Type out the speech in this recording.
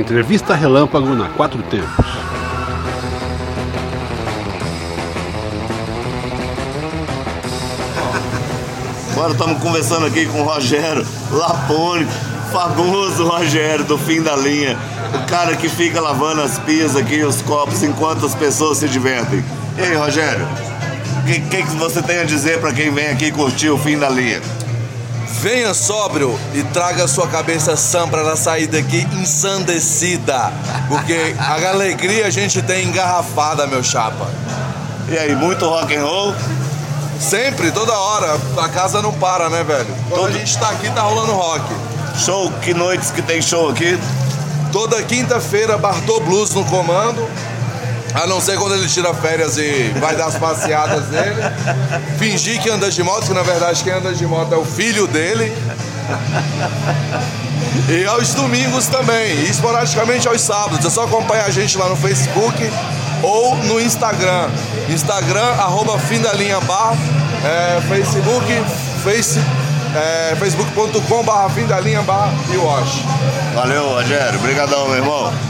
Entrevista Relâmpago na Quatro Tempos. Agora estamos conversando aqui com o Rogério Lapone, famoso Rogério do fim da linha. O cara que fica lavando as pias aqui, os copos, enquanto as pessoas se divertem. E aí, Rogério? O que, que, que você tem a dizer para quem vem aqui curtir o fim da linha? Venha sóbrio e traga sua cabeça sã para sair daqui ensandecida. Porque a alegria a gente tem engarrafada, meu chapa. E aí, muito rock and roll? Sempre, toda hora. A casa não para, né, velho? Quando a gente tá aqui, tá rolando rock. Show, que noites que tem show aqui? Toda quinta-feira, Bartô Blues no comando. A não ser quando ele tira férias e vai dar as passeadas dele. Fingir que anda de moto, que na verdade quem anda de moto é o filho dele. E aos domingos também, e esporadicamente aos sábados. É só acompanhar a gente lá no Facebook ou no Instagram. Instagram, arroba fim da linha bar, é, Facebook, face, é, facebook.com barra fim da linha bar e. Valeu, Rogério. Obrigadão, meu irmão.